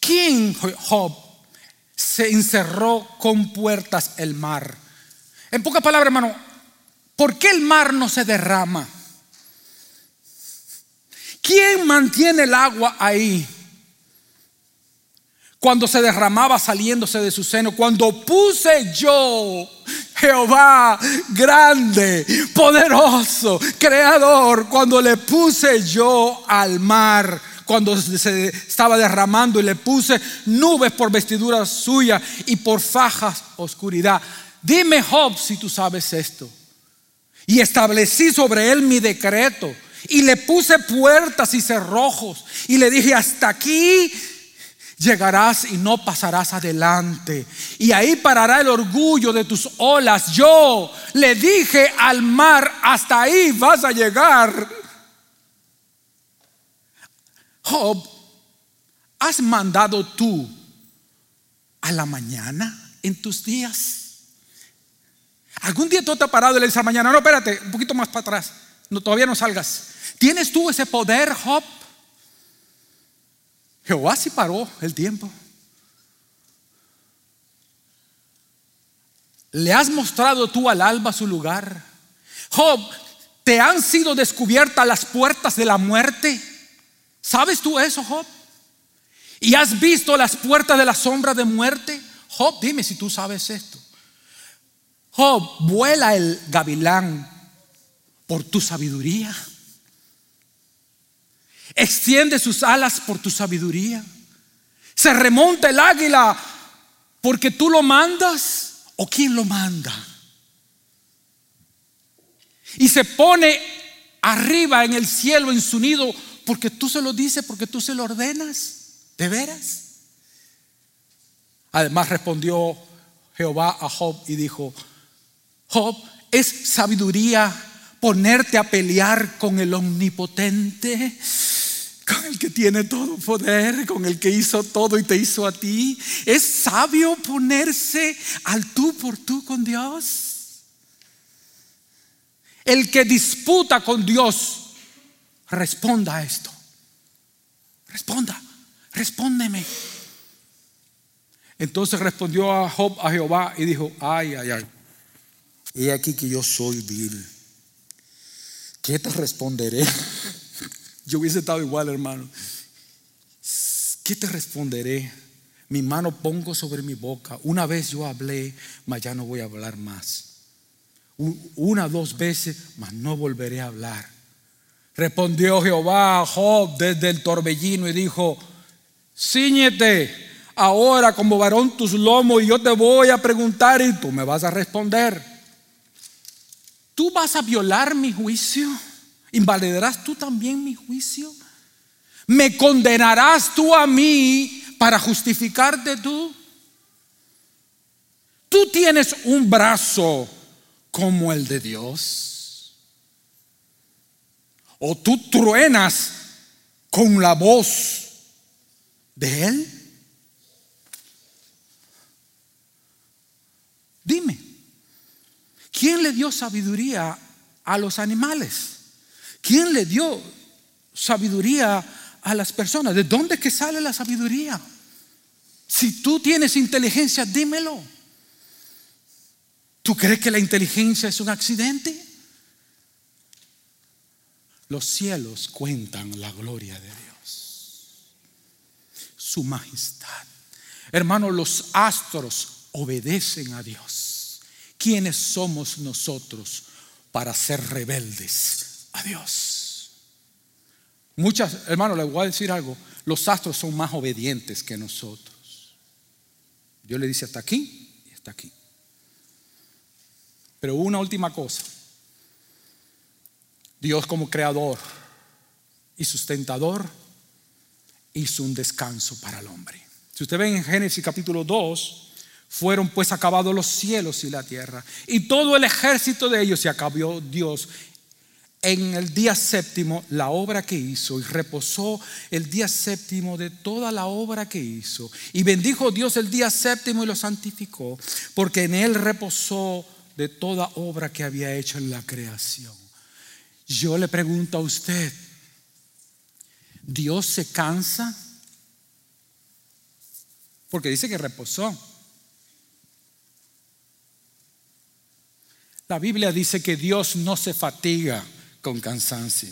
[SPEAKER 1] ¿Quién, Job, se encerró con puertas el mar? En pocas palabras, hermano, ¿por qué el mar no se derrama? ¿Quién mantiene el agua ahí? Cuando se derramaba saliéndose de su seno, cuando puse yo, Jehová, grande, poderoso, creador, cuando le puse yo al mar, cuando se estaba derramando y le puse nubes por vestiduras suyas y por fajas oscuridad. Dime, Job, si tú sabes esto. Y establecí sobre él mi decreto y le puse puertas y cerrojos. Y le dije, hasta aquí llegarás y no pasarás adelante. Y ahí parará el orgullo de tus olas. Yo le dije al mar, hasta ahí vas a llegar. Job, ¿has mandado tú a la mañana en tus días? ¿Algún día tú te has parado y le dices a la mañana, no, espérate, un poquito más para atrás, no, todavía no salgas? ¿Tienes tú ese poder, Job? Jehová sí paró el tiempo. ¿Le has mostrado tú al alba su lugar? Job, ¿te han sido descubiertas las puertas de la muerte? ¿Sabes tú eso, Job? ¿Y has visto las puertas de la sombra de muerte? Job, dime si tú sabes esto. Job, vuela el gavilán por tu sabiduría. Extiende sus alas por tu sabiduría. Se remonta el águila porque tú lo mandas o quién lo manda. Y se pone arriba en el cielo en su nido porque tú se lo dices, porque tú se lo ordenas. ¿De veras? Además respondió Jehová a Job y dijo, Job, es sabiduría ponerte a pelear con el omnipotente con el que tiene todo poder, con el que hizo todo y te hizo a ti. ¿Es sabio ponerse al tú por tú con Dios? El que disputa con Dios, responda a esto. Responda, respóndeme. Entonces respondió a Job a Jehová y dijo, ay, ay, ay, he aquí que yo soy vil. ¿Qué te responderé? Yo hubiese estado igual, hermano. ¿Qué te responderé? Mi mano pongo sobre mi boca. Una vez yo hablé, mas ya no voy a hablar más. Una, dos veces, mas no volveré a hablar. Respondió Jehová a Job desde el torbellino y dijo, ciñete ahora como varón tus lomos y yo te voy a preguntar y tú me vas a responder. ¿Tú vas a violar mi juicio? ¿Invalidarás tú también mi juicio? ¿Me condenarás tú a mí para justificarte tú? Tú tienes un brazo como el de Dios. O tú truenas con la voz de Él. Dime, ¿quién le dio sabiduría a los animales? ¿Quién le dio sabiduría a las personas? ¿De dónde que sale la sabiduría? Si tú tienes inteligencia, dímelo. ¿Tú crees que la inteligencia es un accidente? Los cielos cuentan la gloria de Dios, su majestad. Hermanos, los astros obedecen a Dios. ¿Quiénes somos nosotros para ser rebeldes a Dios. Muchas, hermanos, les voy a decir algo. Los astros son más obedientes que nosotros. Dios le dice hasta aquí y hasta aquí. Pero una última cosa. Dios como creador y sustentador, hizo un descanso para el hombre. Si usted ve en Génesis capítulo 2, fueron pues acabados los cielos y la tierra, y todo el ejército de ellos se acabó Dios en el día séptimo la obra que hizo y reposó el día séptimo de toda la obra que hizo. Y bendijo Dios el día séptimo y lo santificó, porque en él reposó de toda obra que había hecho en la creación. Yo le pregunto a usted, ¿Dios se cansa? Porque dice que reposó. La Biblia dice que Dios no se fatiga con cansancio.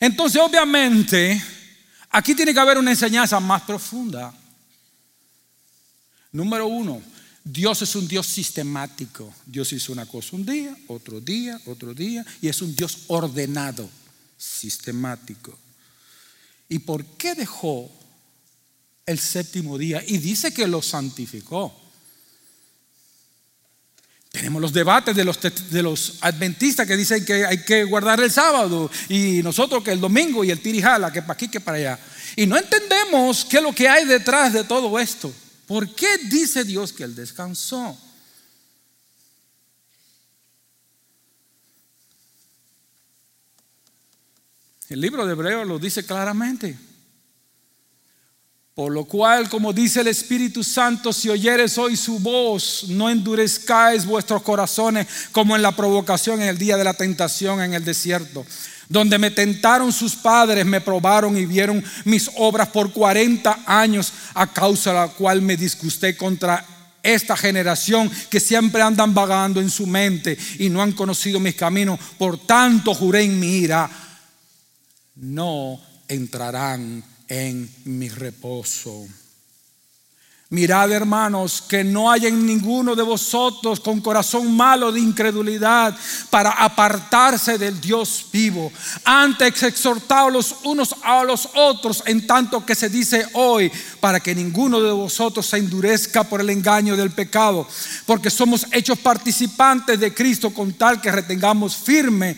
[SPEAKER 1] Entonces, obviamente, aquí tiene que haber una enseñanza más profunda. Número uno, Dios es un Dios sistemático. Dios hizo una cosa un día, otro día, otro día, y es un Dios ordenado, sistemático. ¿Y por qué dejó el séptimo día? Y dice que lo santificó. Tenemos los debates de los, adventistas que dicen que hay que guardar el sábado y nosotros que el domingo y el tirijala, que para aquí, que para allá. Y no entendemos qué es lo que hay detrás de todo esto. ¿Por qué dice Dios que Él descansó? El libro de Hebreos lo dice claramente. Por lo cual, como dice el Espíritu Santo, si oyeres hoy su voz, no endurezcáis vuestros corazones como en la provocación en el día de la tentación en el desierto, donde me tentaron sus padres, me probaron y vieron mis obras por 40 años, a causa de la cual me disgusté contra esta generación que siempre andan vagando en su mente y no han conocido mis caminos. Por tanto, juré en mi ira, no entrarán en mi reposo. Mirad, hermanos, que no haya en ninguno de vosotros con corazón malo de incredulidad para apartarse del Dios vivo. Antes exhortados los unos a los otros, en tanto que se dice hoy, para que ninguno de vosotros se endurezca por el engaño del pecado, porque somos hechos participantes de Cristo con tal que retengamos firme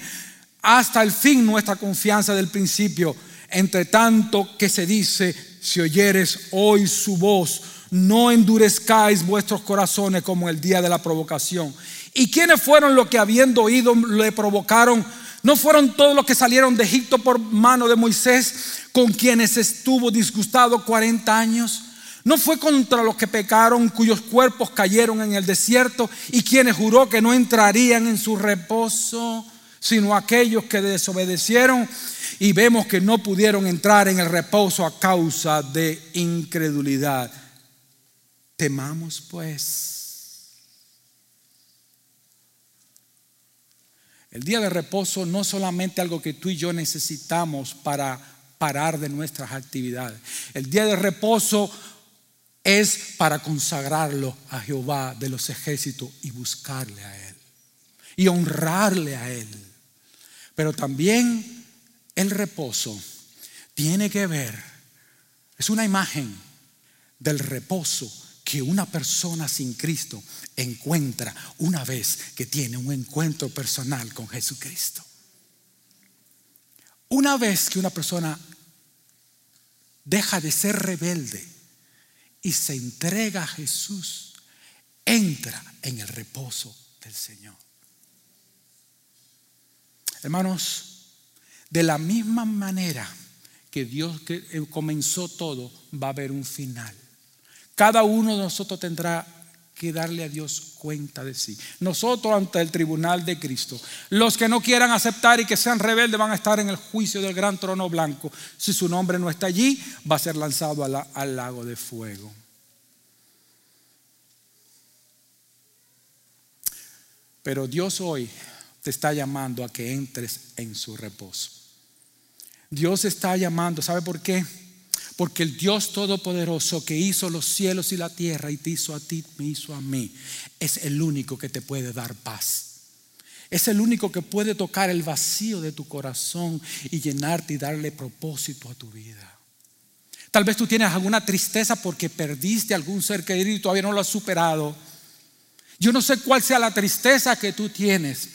[SPEAKER 1] hasta el fin nuestra confianza del principio entre tanto que se dice, si oyeres hoy su voz, no endurezcáis vuestros corazones como el día de la provocación. ¿Y quiénes fueron los que habiendo oído le provocaron? ¿No fueron todos los que salieron de Egipto por mano de Moisés, con quienes estuvo disgustado 40 años? ¿No fue contra los que pecaron, cuyos cuerpos cayeron en el desierto y quienes juró que no entrarían en su reposo, sino aquellos que desobedecieron y vemos que no pudieron entrar en el reposo a causa de incredulidad. Temamos pues. El día de reposo no solamente algo que tú y yo necesitamos para parar de nuestras actividades. El día de reposo es para consagrarlo a Jehová de los ejércitos y buscarle a Él y honrarle a Él. Pero también el reposo tiene que ver, es una imagen del reposo que una persona sin Cristo encuentra una vez que tiene un encuentro personal con Jesucristo. Una vez que una persona deja de ser rebelde y se entrega a Jesús, entra en el reposo del Señor. Hermanos, de la misma manera que Dios eh, comenzó todo, va a haber un final. Cada uno de nosotros tendrá que darle a Dios cuenta de sí. Nosotros ante el tribunal de Cristo. Los que no quieran aceptar y que sean rebeldes van a estar en el juicio del gran trono blanco. Si su nombre no está allí, va a ser lanzado al lago de fuego. Pero Dios hoy te está llamando a que entres en su reposo. Dios está llamando, ¿sabe por qué? Porque el Dios Todopoderoso que hizo los cielos y la tierra y te hizo a ti, me hizo a mí, es el único que te puede dar paz. Es el único que puede tocar el vacío de tu corazón y llenarte y darle propósito a tu vida. Tal vez tú tienes alguna tristeza porque perdiste algún ser querido y todavía no lo has superado. Yo no sé cuál sea la tristeza que tú tienes,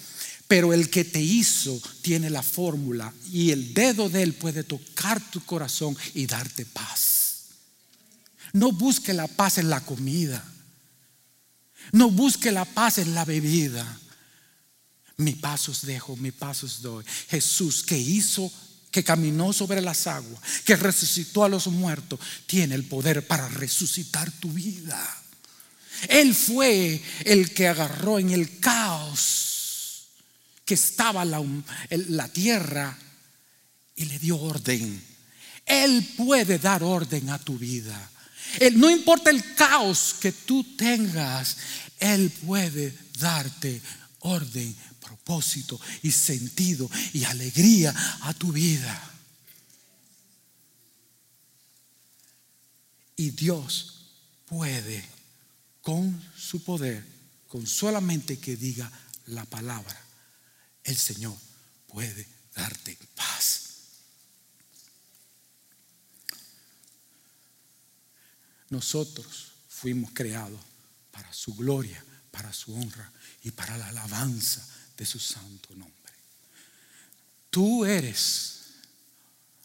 [SPEAKER 1] Pero el que te hizo tiene la fórmula y el dedo de él puede tocar tu corazón y darte paz. No busque la paz en la comida. No busque la paz en la bebida. Mi pasos dejo, mi pasos doy. Jesús que hizo, que caminó sobre las aguas, que resucitó a los muertos, tiene el poder para resucitar tu vida. Él fue el que agarró en el caos que estaba la, la tierra y le dio orden. Él puede dar orden a tu vida. Él, no importa el caos que tú tengas, Él puede darte orden, propósito y sentido y alegría a tu vida. Y Dios puede, con su poder, con solamente que diga la palabra, el Señor puede darte paz. Nosotros fuimos creados para su gloria, para su honra y para la alabanza de su santo nombre. Tú eres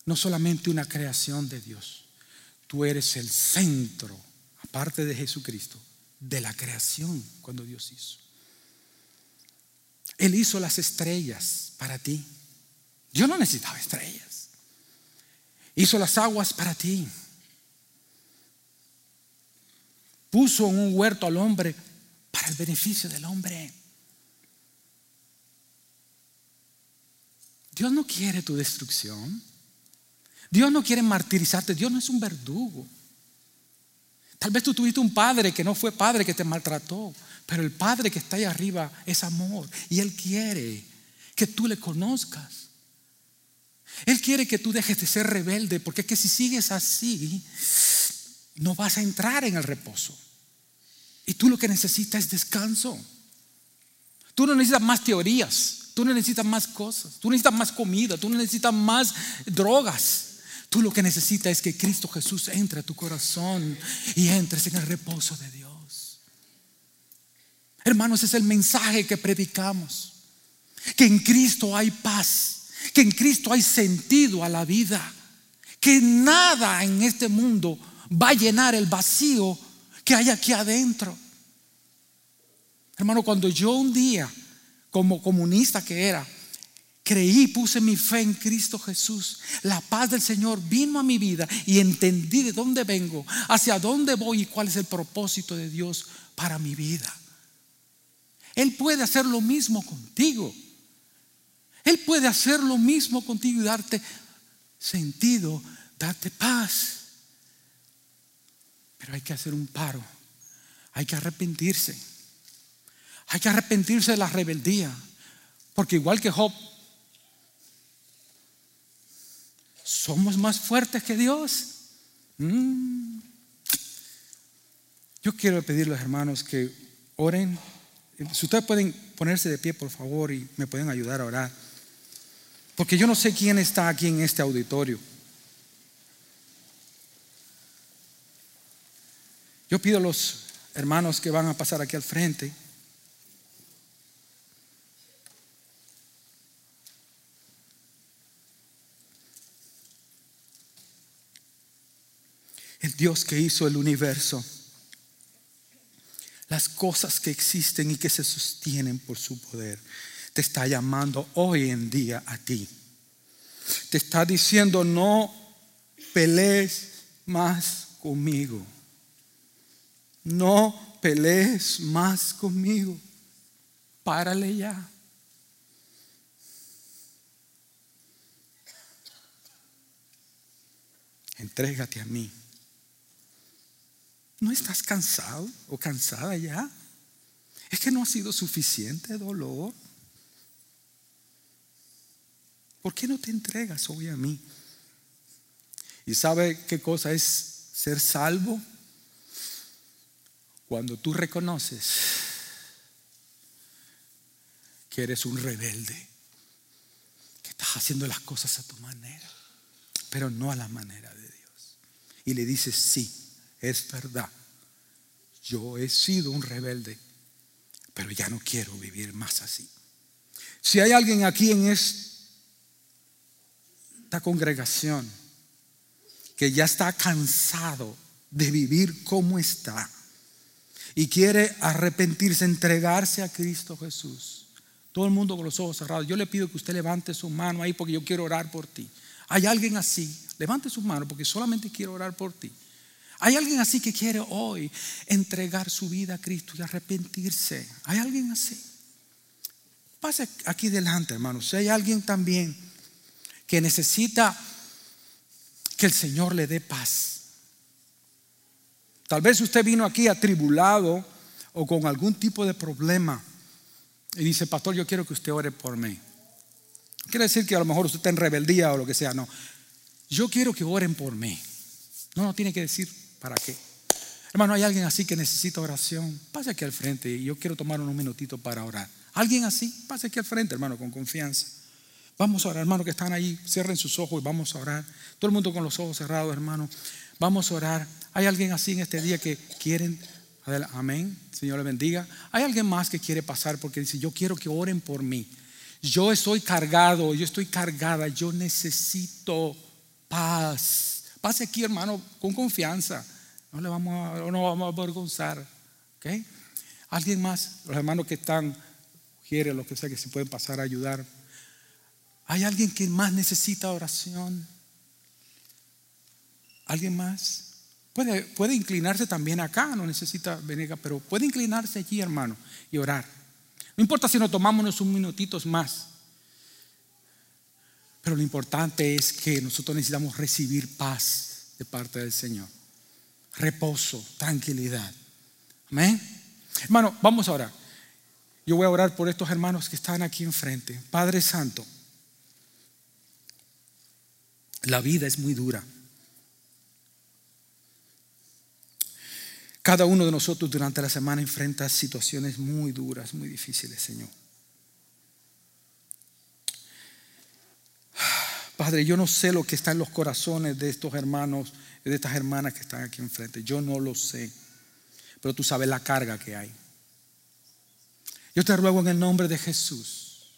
[SPEAKER 1] no solamente una creación de Dios, tú eres el centro, aparte de Jesucristo, de la creación cuando Dios hizo. Él hizo las estrellas para ti. Yo no necesitaba estrellas. Hizo las aguas para ti. Puso en un huerto al hombre para el beneficio del hombre. Dios no quiere tu destrucción. Dios no quiere martirizarte. Dios no es un verdugo. Tal vez tú tuviste un padre que no fue padre que te maltrató. Pero el Padre que está ahí arriba es amor y Él quiere que tú le conozcas. Él quiere que tú dejes de ser rebelde, porque es que si sigues así, no vas a entrar en el reposo. Y tú lo que necesitas es descanso. Tú no necesitas más teorías, tú no necesitas más cosas, tú necesitas más comida, tú no necesitas más drogas. Tú lo que necesitas es que Cristo Jesús entre a tu corazón y entres en el reposo de Dios. Hermanos, es el mensaje que predicamos. Que en Cristo hay paz, que en Cristo hay sentido a la vida, que nada en este mundo va a llenar el vacío que hay aquí adentro. Hermano, cuando yo un día, como comunista que era, creí, puse mi fe en Cristo Jesús, la paz del Señor vino a mi vida y entendí de dónde vengo, hacia dónde voy y cuál es el propósito de Dios para mi vida. Él puede hacer lo mismo contigo. Él puede hacer lo mismo contigo y darte sentido, darte paz. Pero hay que hacer un paro. Hay que arrepentirse. Hay que arrepentirse de la rebeldía. Porque igual que Job, somos más fuertes que Dios. Mm. Yo quiero pedirle a los hermanos que oren si ustedes pueden ponerse de pie, por favor, y me pueden ayudar a orar. Porque yo no sé quién está aquí en este auditorio. Yo pido a los hermanos que van a pasar aquí al frente. El Dios que hizo el universo las cosas que existen y que se sostienen por su poder. Te está llamando hoy en día a ti. Te está diciendo, no pelees más conmigo. No pelees más conmigo. Párale ya. Entrégate a mí. ¿No estás cansado o cansada ya? Es que no ha sido suficiente dolor. ¿Por qué no te entregas hoy a mí? ¿Y sabe qué cosa es ser salvo? Cuando tú reconoces que eres un rebelde, que estás haciendo las cosas a tu manera, pero no a la manera de Dios. Y le dices, sí, es verdad, yo he sido un rebelde, pero ya no quiero vivir más así. Si hay alguien aquí en esta congregación que ya está cansado de vivir como está y quiere arrepentirse, entregarse a Cristo Jesús. Todo el mundo con los ojos cerrados. Yo le pido que usted levante su mano ahí porque yo quiero orar por ti. Hay alguien así. Levante su mano porque solamente quiero orar por ti. Hay alguien así que quiere hoy entregar su vida a Cristo y arrepentirse. Hay alguien así. Pase aquí delante, hermano. Si hay alguien también que necesita que el Señor le dé paz. Tal vez usted vino aquí atribulado o con algún tipo de problema y dice, pastor, yo quiero que usted ore por mí. Quiere decir que a lo mejor usted está en rebeldía o lo que sea. No, yo quiero que oren por mí. No, no tiene que decir para qué. Hermano, hay alguien así que necesita oración. Pase aquí al frente y yo quiero tomar unos minutitos para orar. Alguien así, pase aquí al frente, hermano, con confianza. Vamos a orar, hermano, que están ahí. Cierren sus ojos y vamos a orar. Todo el mundo con los ojos cerrados, hermano. Vamos a orar. ¿Hay alguien así en este día que quieren? Amén. Señor le bendiga. ¿Hay alguien más que quiere pasar porque dice, yo quiero que oren por mí? Yo estoy cargado, yo estoy cargada, yo necesito paz. Pase aquí, hermano, con confianza. No le vamos a, no vamos a avergonzar. ¿Alguien más? Los hermanos que están, quiere lo que sea, que se pueden pasar a ayudar. ¿Hay alguien que más necesita oración? ¿Alguien más? Puede, puede inclinarse también acá, no necesita venir pero puede inclinarse allí, hermano, y orar. No importa si nos tomamos unos minutitos más. Pero lo importante es que nosotros necesitamos recibir paz de parte del Señor. Reposo, tranquilidad. Amén. Hermano, vamos a orar. Yo voy a orar por estos hermanos que están aquí enfrente. Padre Santo, la vida es muy dura. Cada uno de nosotros durante la semana enfrenta situaciones muy duras, muy difíciles, Señor. Padre, yo no sé lo que está en los corazones de estos hermanos, de estas hermanas que están aquí enfrente. Yo no lo sé. Pero tú sabes la carga que hay. Yo te ruego en el nombre de Jesús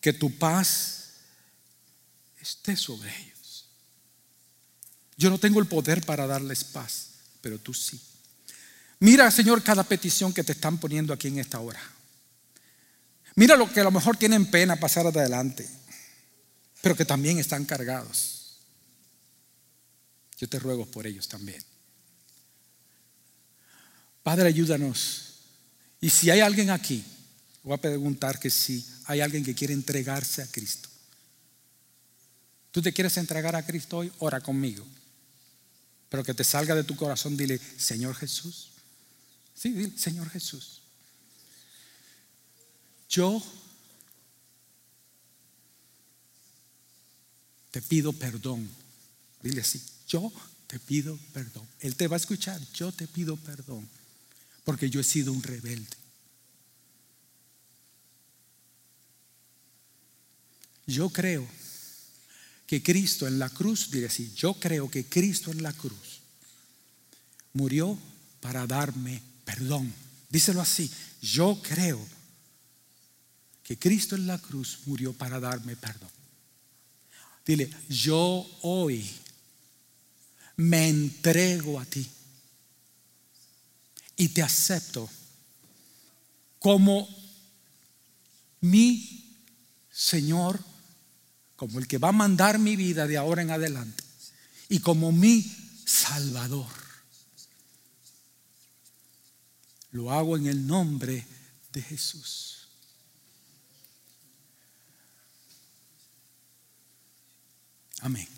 [SPEAKER 1] que tu paz esté sobre ellos. Yo no tengo el poder para darles paz pero tú sí. Mira, Señor, cada petición que te están poniendo aquí en esta hora. Mira lo que a lo mejor tienen pena pasar adelante, pero que también están cargados. Yo te ruego por ellos también. Padre, ayúdanos. Y si hay alguien aquí, voy a preguntar que si hay alguien que quiere entregarse a Cristo. ¿Tú te quieres entregar a Cristo hoy? Ora conmigo. Pero que te salga de tu corazón, dile, Señor Jesús. Sí, dile, Señor Jesús. Yo te pido perdón. Dile así, yo te pido perdón. Él te va a escuchar, yo te pido perdón. Porque yo he sido un rebelde. Yo creo que Cristo en la cruz, diré así, yo creo que Cristo en la cruz murió para darme perdón. Díselo así, yo creo que Cristo en la cruz murió para darme perdón. Dile, yo hoy me entrego a ti y te acepto como mi Señor como el que va a mandar mi vida de ahora en adelante y como mi Salvador. Lo hago en el nombre de Jesús. Amén.